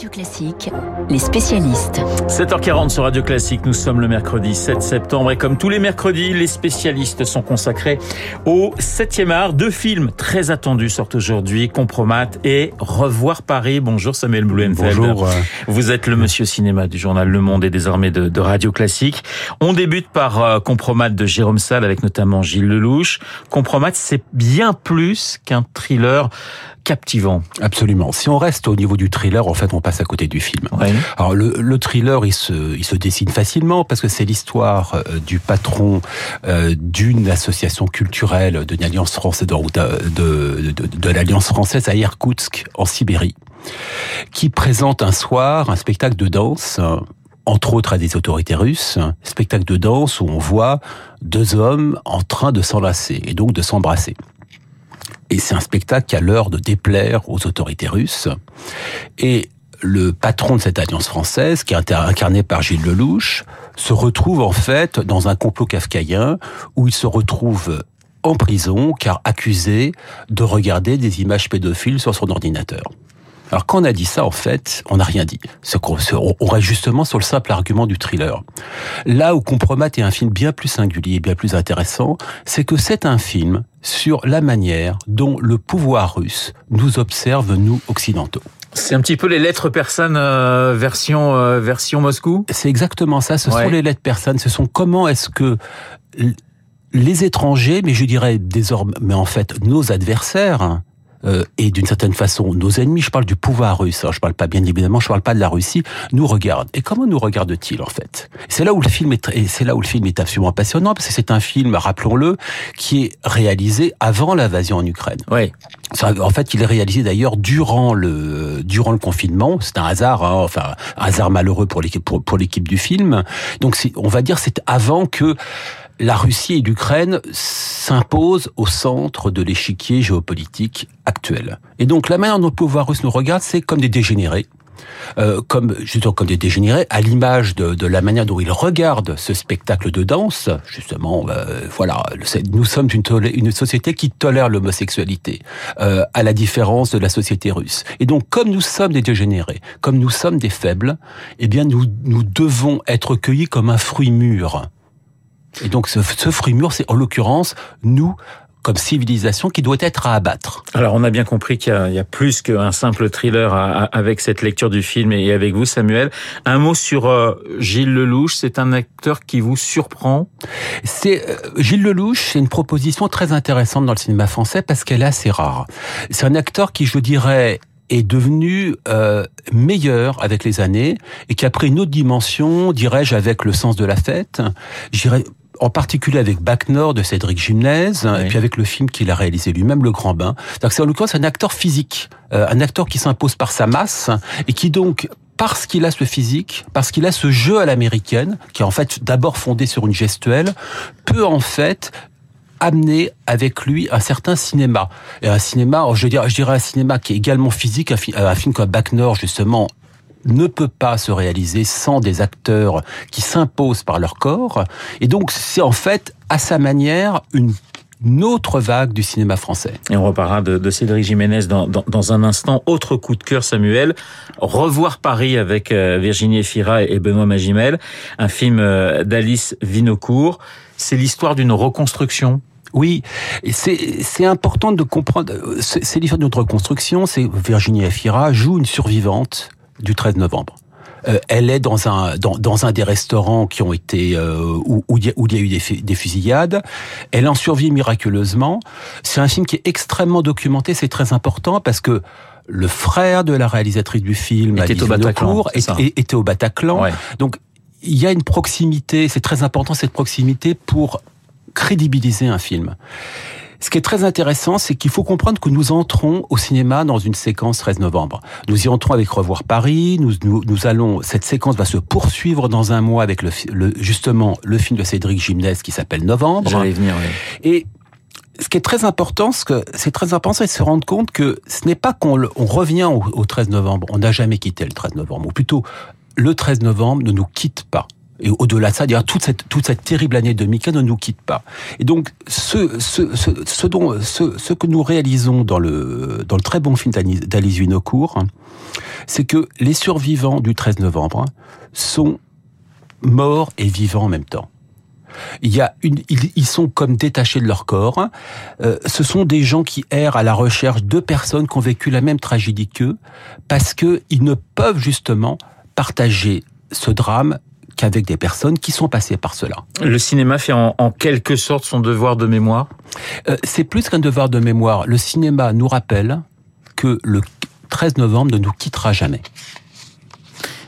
Radio Classique, les spécialistes. 7h40 sur Radio Classique, nous sommes le mercredi 7 septembre et comme tous les mercredis, les spécialistes sont consacrés au 7e art. Deux films très attendus sortent aujourd'hui, Compromat et Revoir Paris. Bonjour Samuel Blumenfeld. Bonjour. Vous êtes le monsieur cinéma du journal Le Monde et désormais de, de Radio Classique. On débute par euh, Compromat de Jérôme Salle avec notamment Gilles Lelouch. Compromat, c'est bien plus qu'un thriller captivant. Absolument. Si on reste au niveau du thriller, en fait, on passe à côté du film. Ouais. Alors le, le, thriller, il se, il se dessine facilement parce que c'est l'histoire euh, du patron euh, d'une association culturelle, d'une alliance française de, de, de, de l'alliance française à Irkoutsk, en Sibérie, qui présente un soir un spectacle de danse. Entre autres à des autorités russes, spectacle de danse où on voit deux hommes en train de s'enlacer et donc de s'embrasser. Et c'est un spectacle qui a l'heure de déplaire aux autorités russes. Et le patron de cette alliance française, qui est incarné par Gilles Lelouch, se retrouve en fait dans un complot kafkaïen où il se retrouve en prison car accusé de regarder des images pédophiles sur son ordinateur. Alors quand on a dit ça, en fait, on n'a rien dit. On reste justement sur le simple argument du thriller. Là où Compromat est un film bien plus singulier, bien plus intéressant, c'est que c'est un film sur la manière dont le pouvoir russe nous observe, nous, occidentaux. C'est un petit peu les lettres persanes euh, version euh, version Moscou. C'est exactement ça. Ce ouais. sont les lettres persanes. Ce sont comment est-ce que les étrangers, mais je dirais désormais, mais en fait nos adversaires, euh, et d'une certaine façon nos ennemis, je parle du pouvoir russe, hein, je parle pas bien évidemment, je parle pas de la Russie, nous regardent. Et comment nous regardent-ils en fait? C'est là où le film est c'est là où le film est absolument passionnant parce que c'est un film, rappelons-le, qui est réalisé avant l'invasion en Ukraine. Oui. En fait, il est réalisé d'ailleurs durant le durant le confinement. C'est un hasard, hein, enfin un hasard malheureux pour l'équipe pour, pour l'équipe du film. Donc on va dire c'est avant que la Russie et l'Ukraine s'imposent au centre de l'échiquier géopolitique actuel. Et donc la manière dont le pouvoir russe nous regarde, c'est comme des dégénérés. Euh, comme justement comme des dégénérés, à l'image de, de, la manière dont ils regardent ce spectacle de danse. Justement, euh, voilà, nous sommes une, une, société qui tolère l'homosexualité, euh, à la différence de la société russe. Et donc, comme nous sommes des dégénérés, comme nous sommes des faibles, eh bien, nous nous devons être cueillis comme un fruit mûr. Et donc ce, ce fruit mûr, c'est en l'occurrence nous comme civilisation qui doit être à abattre. Alors on a bien compris qu'il y, y, a plus qu'un simple thriller à, à, avec cette lecture du film et avec vous Samuel. Un mot sur euh, Gilles Lelouch, c'est un acteur qui vous surprend? C'est euh, Gilles Lelouch, c'est une proposition très intéressante dans le cinéma français parce qu'elle est assez rare. C'est un acteur qui, je dirais, est devenu euh, meilleur avec les années et qui a pris une autre dimension, dirais-je, avec le sens de la fête. J'irais en particulier avec Bac Nord de Cédric Gimnez, oui. et puis avec le film qu'il a réalisé lui-même, Le Grand Bain. C'est en l'occurrence un acteur physique, euh, un acteur qui s'impose par sa masse et qui donc parce qu'il a ce physique, parce qu'il a ce jeu à l'américaine, qui est en fait d'abord fondé sur une gestuelle, peut en fait amener avec lui un certain cinéma. Et un cinéma, je dirais, je dirais un cinéma qui est également physique, un, un film comme Bac Nord, justement, ne peut pas se réaliser sans des acteurs qui s'imposent par leur corps. Et donc, c'est en fait, à sa manière, une une autre vague du cinéma français. Et on reparlera de, de Cédric Jiménez dans, dans, dans, un instant. Autre coup de cœur, Samuel. Revoir Paris avec euh, Virginie Efira et Benoît Magimel. Un film euh, d'Alice Vinocourt. C'est l'histoire d'une reconstruction oui, c'est important de comprendre. C'est l'histoire d'une reconstruction. C'est Virginie Efira joue une survivante du 13 novembre. Euh, elle est dans un dans, dans, un des restaurants qui ont été euh, où, où, il y a, eu des, des, fusillades. Elle en survit miraculeusement. C'est un film qui est extrêmement documenté. C'est très important parce que le frère de la réalisatrice du film, était au Bataclan, était, était au Bataclan. Ouais. Donc il y a une proximité. C'est très important cette proximité pour crédibiliser un film. Ce qui est très intéressant, c'est qu'il faut comprendre que nous entrons au cinéma dans une séquence 13 novembre. Nous y entrons avec Revoir Paris. Nous, nous, nous allons, cette séquence va se poursuivre dans un mois avec le, le justement le film de Cédric Gimnez qui s'appelle Novembre. J'allais venir. Oui. Et ce qui est très important, ce que c'est très important, c'est de se rendre compte que ce n'est pas qu'on on revient au, au 13 novembre. On n'a jamais quitté le 13 novembre, ou plutôt le 13 novembre ne nous quitte pas Et au-delà de ça, toute cette toute cette terrible année de Mickey ne nous quitte pas. Et donc ce que nous réalisons dans le très bon film d'Alice Vinocourt, c'est que les survivants du 13 novembre sont morts et vivants en même temps. Ils, sont comme détachés de leur corps. Euh, ce sont des gens qui errent à la recherche de personnes qui ont vécu la même tragédie qu'eux, parce que ils ne peuvent justement partager ce drame qu'avec des personnes qui sont passées par cela. Le cinéma fait en, quelque sorte son devoir de mémoire? Euh, C'est plus qu'un devoir de mémoire. Le cinéma nous rappelle que le 13 novembre ne nous quittera jamais.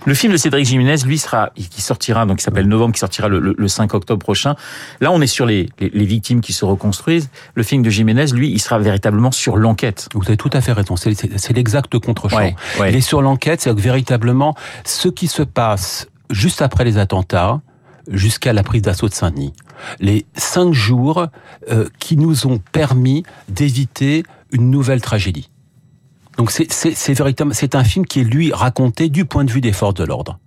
Le film de Cédric Jiménez, lui, sera, qui sortira, donc qui s'appelle Novembre, qui sortira le, 5 octobre prochain. Là, on est sur les, les, victimes qui se reconstruisent. Le film de Jiménez, lui, il sera véritablement sur l'enquête. Vous avez tout à fait raison. C'est l'exact contre-champ. Il est sur l'enquête, c'est véritablement ce qui se passe juste après les attentats, jusqu'à la prise d'assaut de Saint-Denis. Les cinq jours euh, qui nous ont permis d'éviter une nouvelle tragédie. Donc c'est c'est un film qui est lui raconté du point de vue des forces de l'ordre.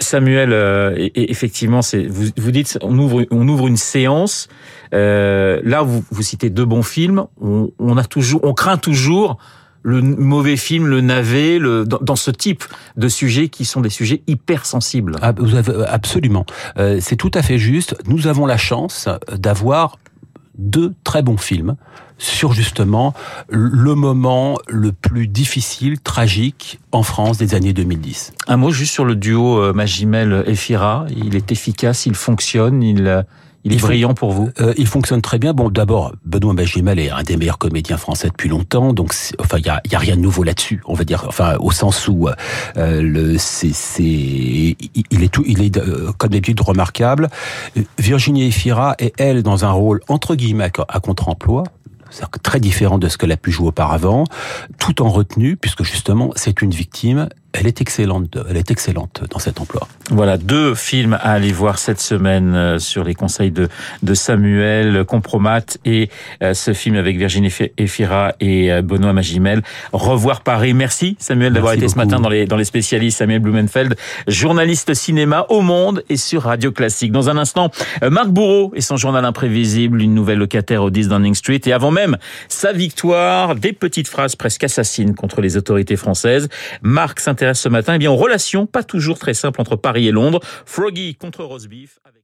Samuel, euh, effectivement, vous, dites on ouvre on ouvre une séance. Euh, là, vous, vous citez deux bons films. On, a toujours, on craint toujours le mauvais film, le navet, le, dans, dans, ce type de sujets qui sont des sujets hypersensibles. Ah, vous avez, absolument, euh, c'est tout à fait juste. Nous avons la chance d'avoir deux très bons films sur justement le moment le plus difficile, tragique en France des années 2010. Un mot juste sur le duo euh, Magimel-Efira. Il est efficace, il fonctionne, il euh, il est brillant pour vous? Euh, Il fonctionne très bien. Bon, d'abord, Benoît Magimel est un des meilleurs comédiens français depuis longtemps, donc enfin, il y a, y a, rien de nouveau là-dessus. On va dire, enfin, au sens où euh, le, c'est, c'est, il est tout, il est euh, comme d'habitude remarquable. Virginie Efira est elle dans un rôle entre guillemets à contre-emploi, très différent de ce qu'elle a pu jouer auparavant, tout en retenue, puisque justement c'est une victime elle est excellente, elle est excellente dans cet emploi. Voilà deux films à aller voir cette semaine euh, sur les conseils de, de Samuel Compromat et euh, ce film avec Virginie Efira et euh, Benoît Magimel. Revoir Paris. Merci Samuel d'avoir été ce matin dans les dans les spécialistes. Samuel Blumenfeld, journaliste cinéma au Monde et sur Radio Classique. Dans un instant, Marc Bourreau et son journal imprévisible, une nouvelle locataire au 10 Downing Street et avant même sa victoire, des petites phrases presque assassines contre les autorités françaises. Marc s'intéresse ce matin eh bien, aux pas toujours très simples entre Paris et Londres. Froggy contre Rosebeef. Avec...